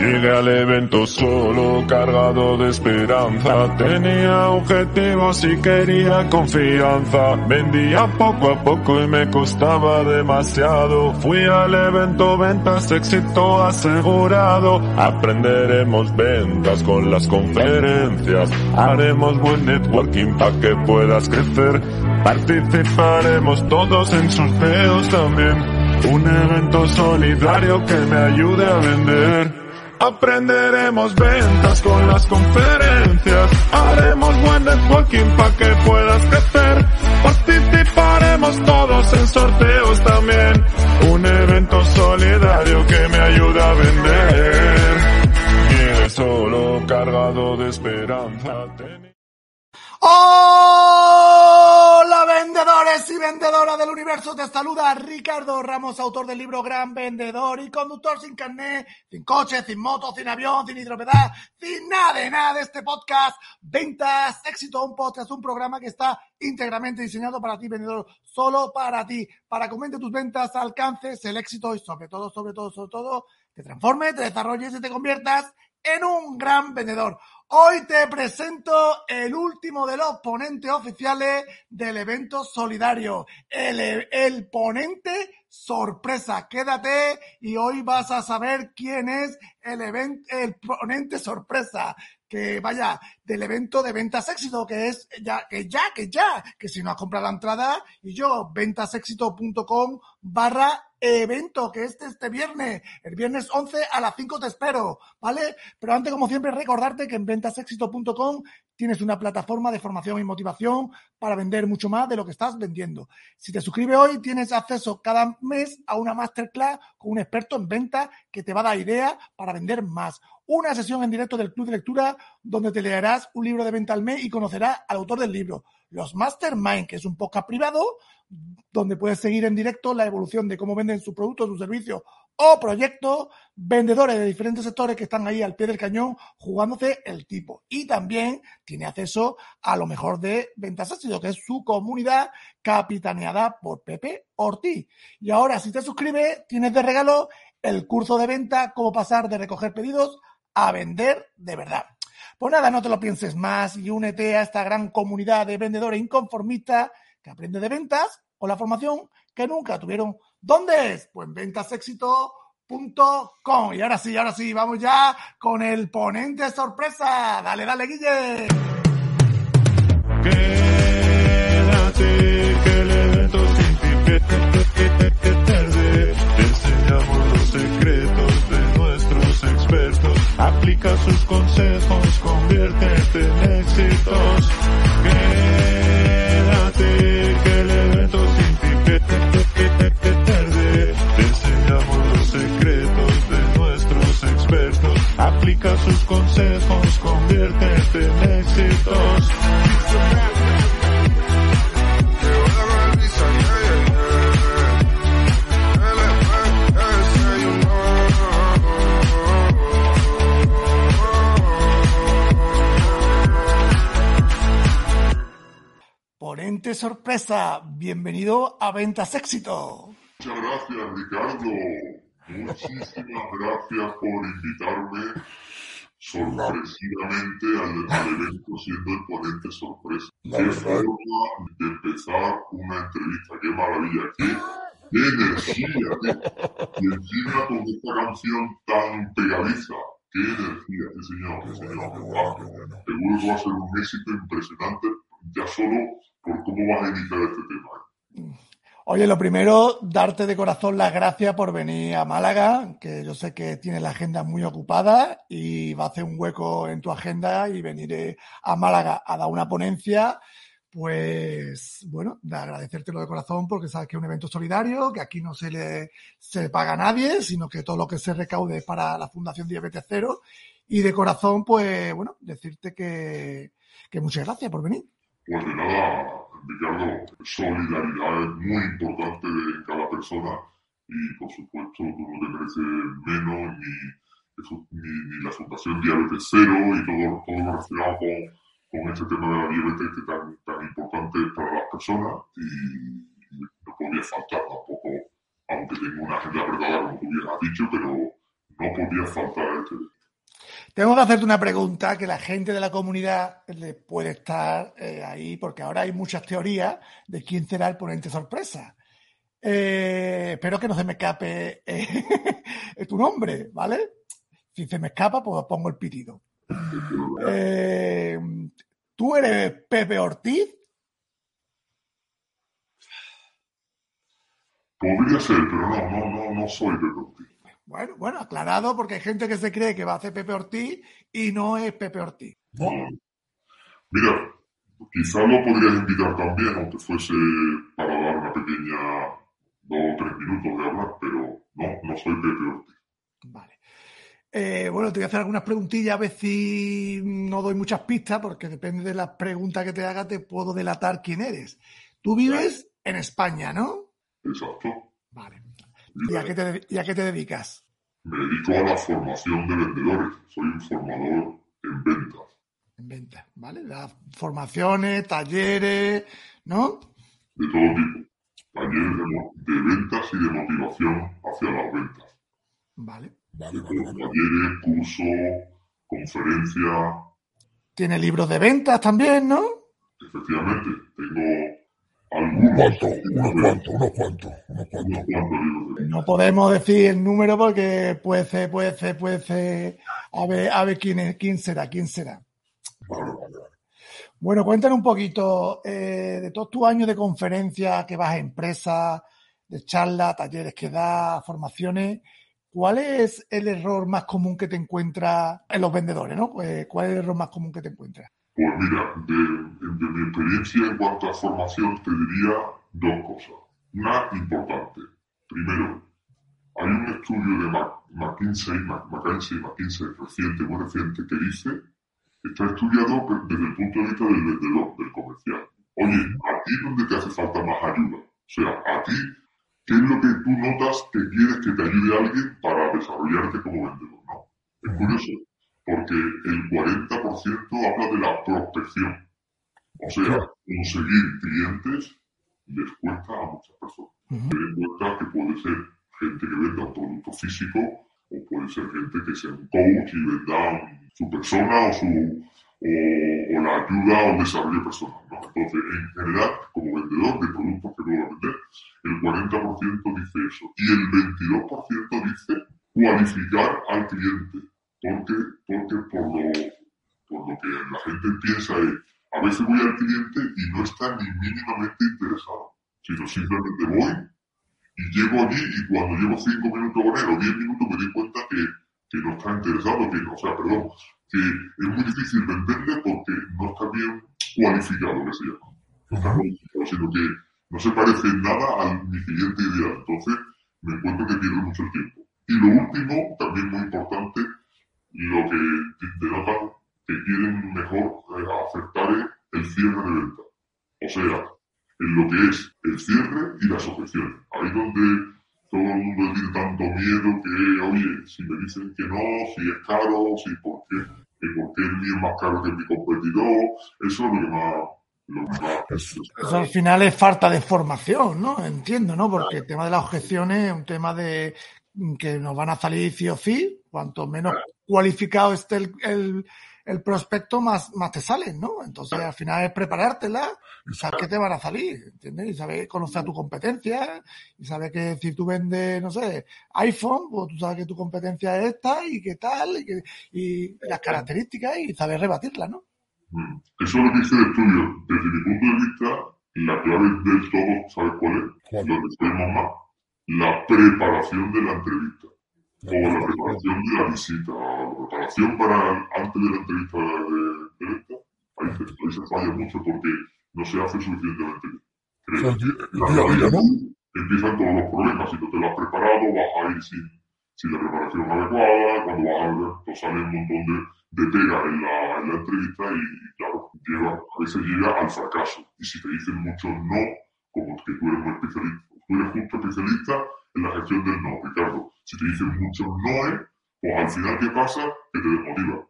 Llegué al evento solo, cargado de esperanza. Tenía objetivos y quería confianza. Vendía poco a poco y me costaba demasiado. Fui al evento ventas, éxito asegurado. Aprenderemos ventas con las conferencias. Haremos buen networking para que puedas crecer. Participaremos todos en sorteos también. Un evento solidario que me ayude a vender. Aprenderemos ventas con las conferencias. Haremos buen networking para que puedas crecer. Participaremos todos en sorteos también. Un evento solidario que me ayuda a vender. Viene solo cargado de esperanza. Hola vendedores y vendedoras del universo, te saluda Ricardo Ramos, autor del libro Gran Vendedor y conductor sin carnet, sin coche, sin moto, sin avión, sin hidropedal, sin nada de nada de este podcast. Ventas, éxito, un podcast, un programa que está íntegramente diseñado para ti, vendedor, solo para ti, para que aumente tus ventas, alcances el éxito y sobre todo, sobre todo, sobre todo, te transformes, te desarrolles y te conviertas en un gran vendedor. Hoy te presento el último de los ponentes oficiales del evento solidario, el, el, ponente sorpresa. Quédate y hoy vas a saber quién es el, evento, el ponente sorpresa. Que vaya del evento de ventas éxito, que es ya, que ya, que ya, que si no has comprado la entrada y yo, ventasexito.com barra evento que este este viernes, el viernes 11 a las 5 te espero, ¿vale? Pero antes, como siempre, recordarte que en ventasexito.com tienes una plataforma de formación y motivación para vender mucho más de lo que estás vendiendo. Si te suscribes hoy, tienes acceso cada mes a una masterclass con un experto en venta que te va a dar ideas para vender más. Una sesión en directo del club de lectura donde te leerás un libro de venta al mes y conocerás al autor del libro. Los Mastermind, que es un podcast privado donde puedes seguir en directo la evolución de cómo venden sus productos, sus servicios o proyectos, vendedores de diferentes sectores que están ahí al pie del cañón jugándose el tipo. Y también tiene acceso a lo mejor de Ventas Éxito, que es su comunidad capitaneada por Pepe Ortiz. Y ahora, si te suscribes, tienes de regalo el curso de venta, cómo pasar de recoger pedidos a vender de verdad. Pues nada, no te lo pienses más y únete a esta gran comunidad de vendedores inconformistas que aprende de ventas o la formación que nunca tuvieron. ¿Dónde es? Pues en ventasexito.com. Y ahora sí, ahora sí, vamos ya con el ponente sorpresa. Dale, dale, Guille. Quédate, Sorpresa, bienvenido a Ventas Éxito. Muchas gracias, Ricardo. Muchísimas gracias por invitarme sorpresivamente al, al evento siendo el ponente sorpresa. Qué forma de empezar una entrevista, qué maravilla, qué, energía. qué- Y encima con esta canción tan pegadiza. Qué energía, qué señor, qué señor. qué guapo. Seguro que va a ser un éxito impresionante ya solo por cómo vas a iniciar este tema. Oye, lo primero, darte de corazón las gracias por venir a Málaga, que yo sé que tienes la agenda muy ocupada y va a hacer un hueco en tu agenda y venir a Málaga a dar una ponencia. Pues bueno, de agradecértelo de corazón porque sabes que es un evento solidario, que aquí no se le, se paga a nadie, sino que todo lo que se recaude es para la Fundación Diabetes Cero. Y de corazón, pues bueno, decirte que muchas gracias por venir. Pues de nada, Ricardo, solidaridad es muy importante en cada persona y por supuesto tú no te mereces menos ni, ni, ni la Fundación Diabetes Cero y todo, todo lo relacionado con, con ese tema de la diabetes que tan, tan importante es para las personas y, no podía faltar tampoco, aunque tengo una agenda apretada como tú bien has dicho, pero no podía faltar este. Tengo que hacerte una pregunta que la gente de la comunidad le puede estar eh, ahí, porque ahora hay muchas teorías de quién será el ponente sorpresa. Eh, espero que no se me escape eh, tu nombre, ¿vale? Si se me escapa, pues pongo el pitido. ¿Tú eres Pepe Ortiz? Podría ser, pero no, no, no, no soy Pepe Ortiz. Bueno, bueno, aclarado porque hay gente que se cree que va a hacer Pepe Ortiz y no es Pepe Ortiz. Mira, quizás lo podrías invitar también, aunque fuese para dar una pequeña dos o tres minutos de hablar, pero no, no soy Pepe Ortiz. Vale. Eh, bueno, te voy a hacer algunas preguntillas, a ver si no doy muchas pistas, porque depende de las preguntas que te haga, te puedo delatar quién eres. Tú vives en España, ¿no? Exacto. Vale. ¿Y a, qué te, dedicas? Me dedico a la formación de vendedores. Soy un formador en ventas. En ventas, ¿vale? Las formaciones, talleres, ¿no? De todo tipo. Talleres de, ventas y de motivación hacia las ventas. Vale. vale, Talleres, cursos, conferencias. Tiene libros de ventas también, ¿no? Efectivamente. Tengo unos cuantos, unos cuantos, unos cuantos, unos cuantos. No podemos decir el número porque puede ser, puede ser, puede ser. A ver, a ver quién, es, quién será, quién será. Bueno, cuéntanos un poquito eh, de todos tus años de conferencia que vas a empresas, de charlas, talleres que das, formaciones. ¿Cuál es el error más común que te encuentras en los vendedores? ¿no? Pues, ¿Cuál es el error más común que te encuentras? Pues mira, de, mi experiencia en cuanto a formación te diría dos cosas. Una importante. Primero, hay un estudio de McKinsey, McKinsey, McKinsey reciente, muy reciente, que dice, está estudiado desde el punto de vista del vendedor, del comercial. Oye, ¿a ti dónde te hace falta más ayuda? O sea, a ti, ¿qué es lo que tú notas que quieres que te ayude alguien para desarrollarte como vendedor? ¿no? Es curioso porque el 40% habla de la prospección. O sea, conseguir clientes les cuesta a muchas personas. Ten en cuenta que puede ser gente que venda un producto físico o puede ser gente que sea un coach y venda su persona o su o, la ayuda o desarrollo personal. ¿no? Entonces, en general, como vendedor de productos que a vender, el 40% dice eso y el 22% dice cualificar al cliente porque, porque por, lo, por lo que la gente piensa es, a veces voy al cliente y no está ni mínimamente interesado, sino simplemente voy y llego allí y cuando llevo cinco minutos con él o diez minutos me doy cuenta que, que no está interesado, que o sea, perdón, que es muy difícil venderle porque no está bien cualificado, que se llama. No está cualificado, sino que no se parece nada a mi cliente ideal. Entonces, me encuentro que pierdo mucho tiempo. Y lo último, también muy importante, lo que denotan que quieren mejor eh, aceptar es el cierre de venta. O sea, en lo que es el cierre y las objeciones. Ahí donde todo el mundo tiene tanto miedo que, oye, si me dicen que no, si es caro, si por qué, por qué el mío es más caro que mi competidor, eso es lo que más... Lo que más eso al final es falta de formación, ¿no? Entiendo, ¿no? Porque el tema de las objeciones es un tema de que nos van a salir sí o sí, cuanto menos cualificado esté el, el, prospecto, más, más te salen, ¿no? Entonces, al final es preparártela y saber qué te van a salir, ¿entiendes? Y saber conocer tu competencia y saber que si tú vendes, no sé, iPhone, pues tú sabes que tu competencia es esta y qué tal y, que, y las características y saber rebatirla, ¿no? Mm. Eso es lo que dice el estudio. Desde mi punto de vista, la clave del todo, ¿sabes cuál es? Lo que más, la preparación de la entrevista o la preparación de la visita, la preparación para antes de la entrevista de, venta, ahí se, ahí se falla mucho porque no se hace suficientemente bien. Empiezan todos los problemas, si no te lo has preparado, vas a ir sin, sin la preparación adecuada, cuando vas a ver, pues sale un montón de, de pega en la, en la entrevista y, claro, lleva, a veces llega al fracaso. Y si te dicen mucho no, como que tú eres un especialista, tú eres justo especialista en la gestión del no, Ricardo. Si te dicen mucho no, pues al final, ¿qué pasa? Que te desmotiva.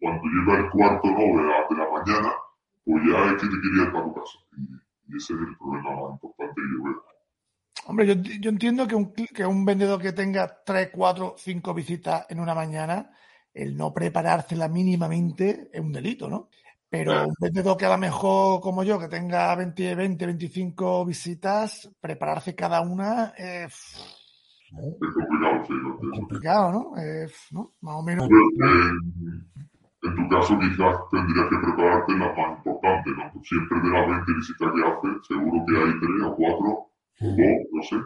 Cuando llega el cuarto no de la, la mañana, pues ya es que te querías para tu casa. Y, ese es el problema más importante que yo veo. Hombre, yo, yo entiendo que un, que un vendedor que tenga 3, 4, 5 visitas en una mañana, el no preparársela mínimamente es un delito, ¿no? Pero un vendedor que a lo mejor, como yo, que tenga 20, 20 25 visitas, prepararse cada una es... Complicado, sí. ¿no? Es complicado, ¿no? Más o menos. en tu caso quizás tendrías que prepararte las más importantes, ¿no? Siempre de las 20 visitas que haces, seguro que hay 3 o 4 o 2, no sé,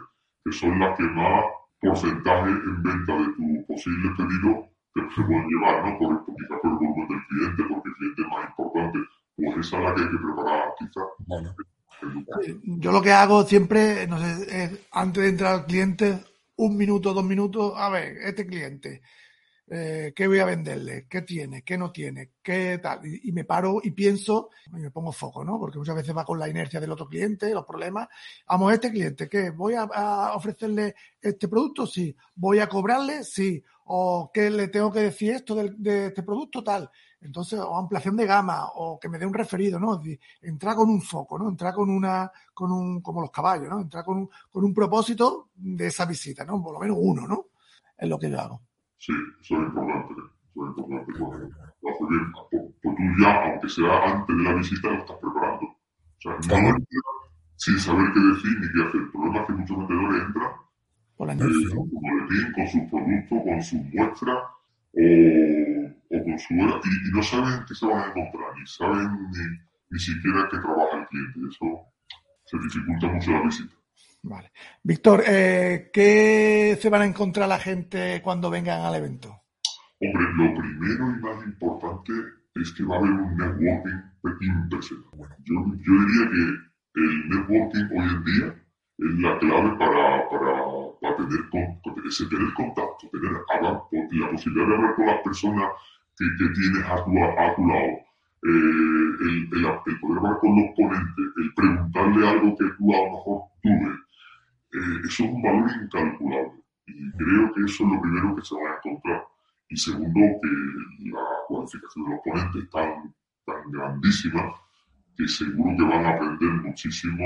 que son las que más porcentaje en venta de tu posible pedido se pueden llevar, ¿no? Por, por, quizás por el volumen del cliente, porque el cliente es más importante. Pues esa es la que hay que preparar, quizás. Bueno. Yo lo que hago siempre, no sé, es antes de entrar al cliente, un minuto, dos minutos, a ver, este cliente, eh, ¿qué voy a venderle? ¿Qué tiene? ¿Qué no tiene? ¿Qué tal? Y, y, me paro y pienso y me pongo foco, ¿no? Porque muchas veces va con la inercia del otro cliente, los problemas. Vamos, este cliente, ¿qué? ¿Voy a, a ofrecerle este producto? Sí. ¿Voy a cobrarle? Sí. ¿O qué le tengo que decir esto de, de este producto? Tal. Entonces, o ampliación de gama, o que me dé un referido, ¿no? Entrar con un foco, ¿no? Entrar con una, con un, como los caballos, ¿no? Entrar con un, con un propósito de esa visita, ¿no? Por lo menos uno, ¿no? Es lo que yo hago. Sí, eso es importante. Eso es importante. Cuando lo haces bien, pues, pues tú ya, aunque sea antes de la visita, lo estás preparando. O sea, no entras sin saber qué decir ni qué hacer. El problema es que muchos vendedores entran Por con su boletín, con sus productos, con sus muestras o, o con su hora, y, y, no saben qué se van a encontrar, ni saben ni, ni siquiera que trabaja el cliente. Eso se dificulta mucho la visita. Vale. Víctor, eh, ¿qué se van a encontrar la gente cuando vengan al evento? Hombre, lo primero y más importante es que va a haber un networking impresionante. Bueno, yo, yo diría que el networking hoy en día es la clave para, para, para tener, con, ese, tener contacto, tener hablar, la posibilidad de hablar con las personas que, que tienes a tu, a tu lado. Eh, el, el, el, poder hablar con los ponentes, el preguntarle algo que tú a lo mejor tuve, eh, eso es un valor incalculable. Y creo que eso es lo primero que se va a encontrar. Y segundo, que la cualificación de los ponentes es tan, tan grandísima que seguro que van a aprender muchísimo.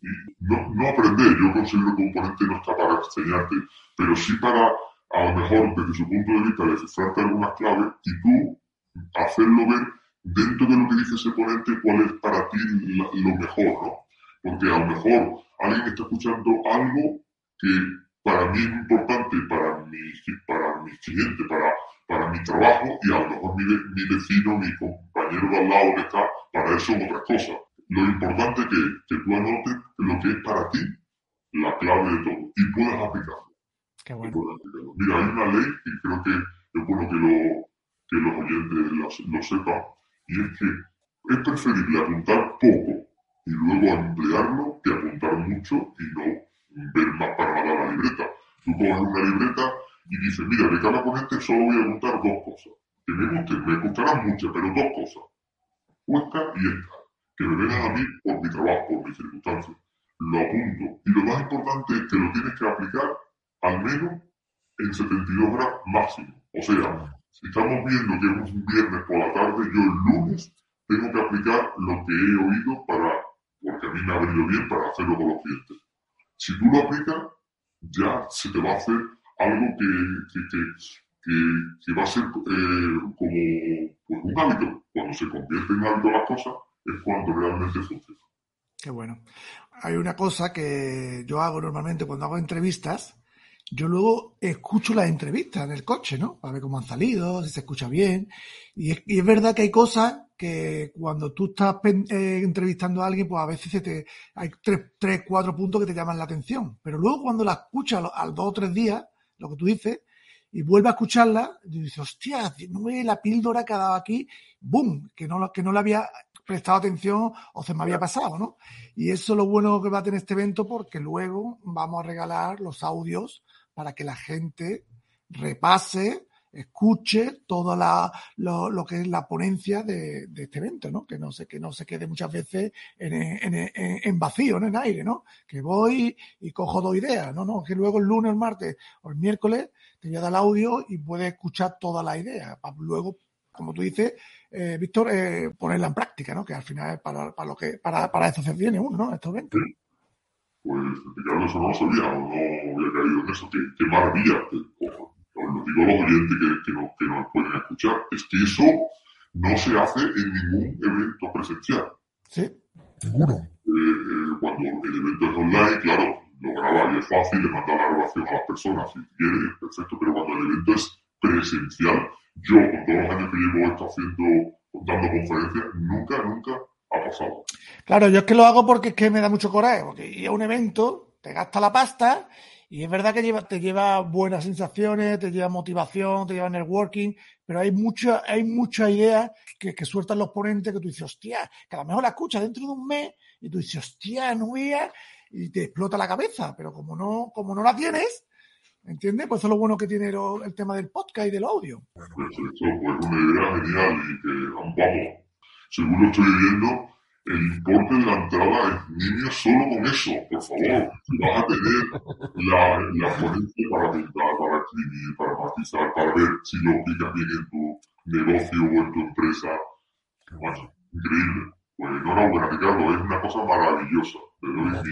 Y no, no aprender, yo considero que un ponente no está para enseñarte, pero sí para, a lo mejor, desde su punto de vista, descifrarte algunas claves y tú hacerlo ver dentro de lo que dice ese ponente cuál es para ti lo mejor, ¿no? Porque a lo mejor alguien está escuchando algo que para mí es importante para mi, para mi cliente, para, para mi trabajo, y a lo mejor mi, mi vecino, mi compañero de al lado que está, para eso es otra cosa. Lo importante es que, que tú anotes lo que es para ti la clave de todo y puedas aplicarlo. Qué bueno. Mira, hay una ley y creo que es bueno que, lo, que los oyentes lo, sepan, y es que es preferible apuntar poco y luego emplearlo que apuntar mucho y no ver más para nada la libreta. Tú coges una libreta y dices, mira, de cada ponente solo voy a apuntar dos cosas. Que me gusten, me gustarán mucho, pero dos cosas. Esta y esta. Que me vengan a mí por mi trabajo, por mis circunstancias. Lo apunto. Y lo más importante es que lo tienes que aplicar al menos en 72 horas máximo. O sea, si estamos viendo que es un viernes por la tarde, yo el lunes tengo que aplicar lo que he oído para porque a mí me ha venido bien para hacerlo con los clientes. Si tú lo aplicas, ya se te va a hacer algo que, que, que, que va a ser eh, como pues, un hábito. Cuando se convierte en hábito las cosas, es cuando realmente funciona. Qué bueno. Hay una cosa que yo hago normalmente cuando hago entrevistas, yo luego escucho las entrevistas en el coche, ¿no? Para ver cómo han salido, si se escucha bien. Y es, verdad que hay cosas que cuando tú estás eh, entrevistando a alguien, pues a veces te, hay tres, tres, cuatro puntos que te llaman la atención. Pero luego cuando la escuchas al dos o tres días, lo que tú dices, y vuelves a escucharla, y dices, hostia, no es la píldora que ha dado aquí, ¡boom! Que no, que no le había prestado atención o se me había pasado, ¿no? Y eso es lo bueno que va a tener este evento porque luego vamos a regalar los audios para que la gente repase escuche todo la, lo, lo, que es la ponencia de, de, este evento, ¿no? Que no se, que no se quede muchas veces en, en, en, en vacío, ¿no? En aire, ¿no? Que voy y cojo dos ideas, ¿no? No, que luego el lunes, el martes o el miércoles te voy a dar el audio y puedes escuchar toda la idea. Para luego, como tú dices, eh, Víctor, eh, ponerla en práctica, ¿no? Que al final es para, para lo que, para, para eso se viene uno, ¿no? Estos eventos. Pues, Ricardo, eso no lo sabía no había caído en eso. Qué, qué maravilla. Lo digo a los oyentes que, que, nos, que nos pueden escuchar. Es que eso no se hace en ningún evento presencial. Sí. Seguro. Eh, cuando el evento es online, claro, lo graba y es fácil, le manda la grabación a las personas si quiere, perfecto, pero cuando el evento es presencial, yo con todos los años que llevo esto haciendo, dando conferencias, nunca, nunca ha pasado. Claro, yo es que lo hago porque es que me da mucho coraje, porque ir a un evento, te gasta la pasta y es verdad que lleva, te lleva buenas sensaciones, te lleva motivación, te lleva networking, pero hay mucha, hay muchas ideas que, que sueltan los ponentes que tú dices, hostia, que a lo mejor la escuchas dentro de un mes y tú dices, hostia, no veas, y te explota la cabeza, pero como no, como no la tienes, ¿entiendes? Pues eso es lo bueno que tiene el tema del podcast y del audio. Esto pues una idea genial y que, vamos, según lo estoy viendo, el importe de la entrada es niño solo con eso, por favor. Vas a tener la, la ponencia para pintar, para escribir, para matizar, para ver si lo aplicas bien en tu negocio o en tu empresa. Bueno, increíble. Pues enhorabuena, Ricardo, es una cosa maravillosa. Enhorabuena.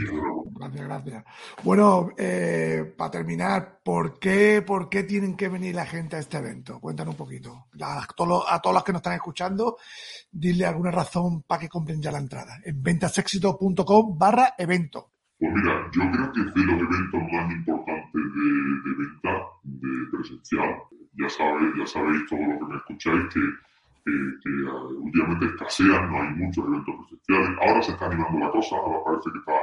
Gracias, gracias. Bueno, eh, para terminar, ¿por qué, ¿por qué tienen que venir la gente a este evento? Cuéntanos un poquito. A todos, los- a todos los que nos están escuchando, dile alguna razón para que compren ya la entrada. En ventasexito.com barra evento. Pues mira, yo creo que es de los eventos más importantes de, de venta de presencial. Ya sabéis, ya sabéis todos los que me escucháis que, que, eh, últimamente escasean, no hay muchos eventos presenciales. Ahora se está animando la cosa, ahora parece que está,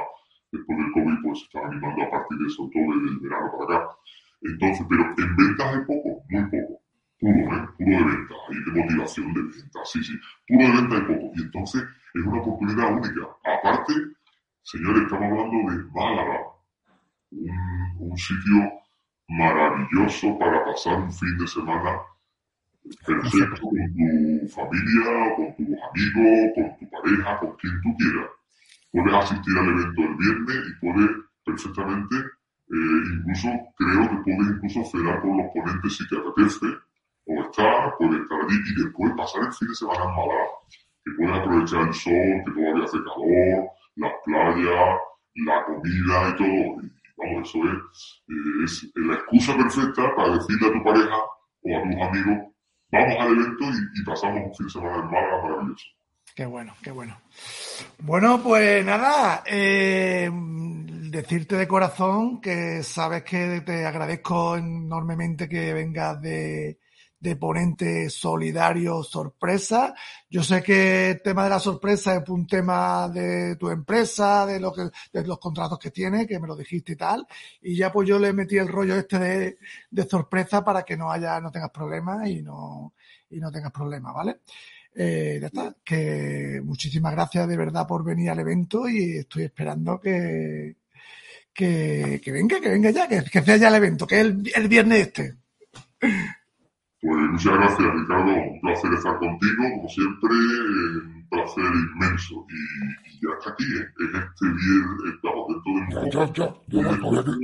después del COVID, pues se está animando a partir de sobre todo del verano para acá. Entonces, pero en ventas hay poco, muy poco. Puro, ¿eh? Puro de ventas, y de motivación de ventas, sí, sí. Puro de ventas hay poco. Y entonces es una oportunidad única. Aparte, Señores, estamos hablando de Málaga, un, un sitio maravilloso para pasar un fin de semana perfecto con tu familia, con tus amigos, con tu pareja, con quien tú quieras. Puedes asistir al evento el viernes y puedes perfectamente, eh, incluso creo que puedes incluso cenar con los ponentes si te apetece, o estar, puedes estar allí y después pasar el fin de semana en Málaga, que puedes aprovechar el sol, que todavía hace calor, las playas, la comida y todo. Y vamos, eso es, eh, es la excusa perfecta para decirle a tu pareja o a tus amigos, vamos al evento y, pasamos un fin de semana en Málaga maravilloso. Qué bueno, qué bueno. Bueno, pues nada, eh, decirte de corazón que sabes que te agradezco enormemente que vengas de, de ponente solidario sorpresa. Yo sé que el tema de la sorpresa es un tema de tu empresa, de lo que, de los contratos que tienes, que me lo dijiste y tal. Y ya pues yo le metí el rollo este de, de sorpresa para que no haya, no tengas problemas y no, y no tengas problemas, ¿vale? Eh, ya está, que muchísimas gracias de verdad por venir al evento y estoy esperando que, que, que venga, que venga ya, que, que sea ya el evento, que es el, el viernes este. Pues muchas gracias, Ricardo. Un placer estar contigo, como siempre, un placer inmenso. Y, y ya está aquí, ¿eh? es este viernes, estamos dentro de un Ya, ya, ya, ya, ya, ya, ya.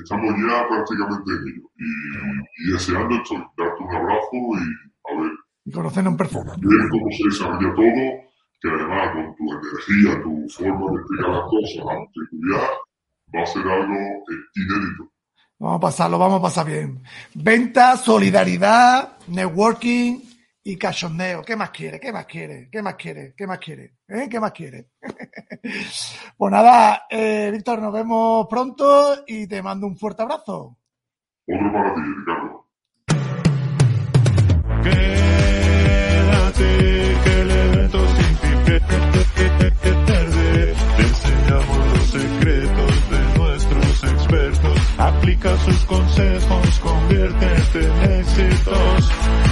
Estamos ya prácticamente en ello. Y, y deseando esto, darte un abrazo y a ver, Y conocernos en persona. ver cómo se desarrolla todo, que además con tu energía, tu forma de explicar las cosas, la seguridad, va a ser algo eh, inédito. Vamos a pasarlo, vamos a pasar bien. Venta, solidaridad, networking y cachondeo. ¿Qué más quiere? ¿Qué más quiere? ¿Qué más quiere? ¿Qué más quiere? ¿Eh? ¿Qué más quiere? pues nada, eh, Víctor, nos vemos pronto y te mando un fuerte abrazo. Otro para ti, Ricardo. Quédate que el evento sin fin que- que- que- que pierde. Te enseñamos los secretos. Sus consejos, conviértete en éxitos.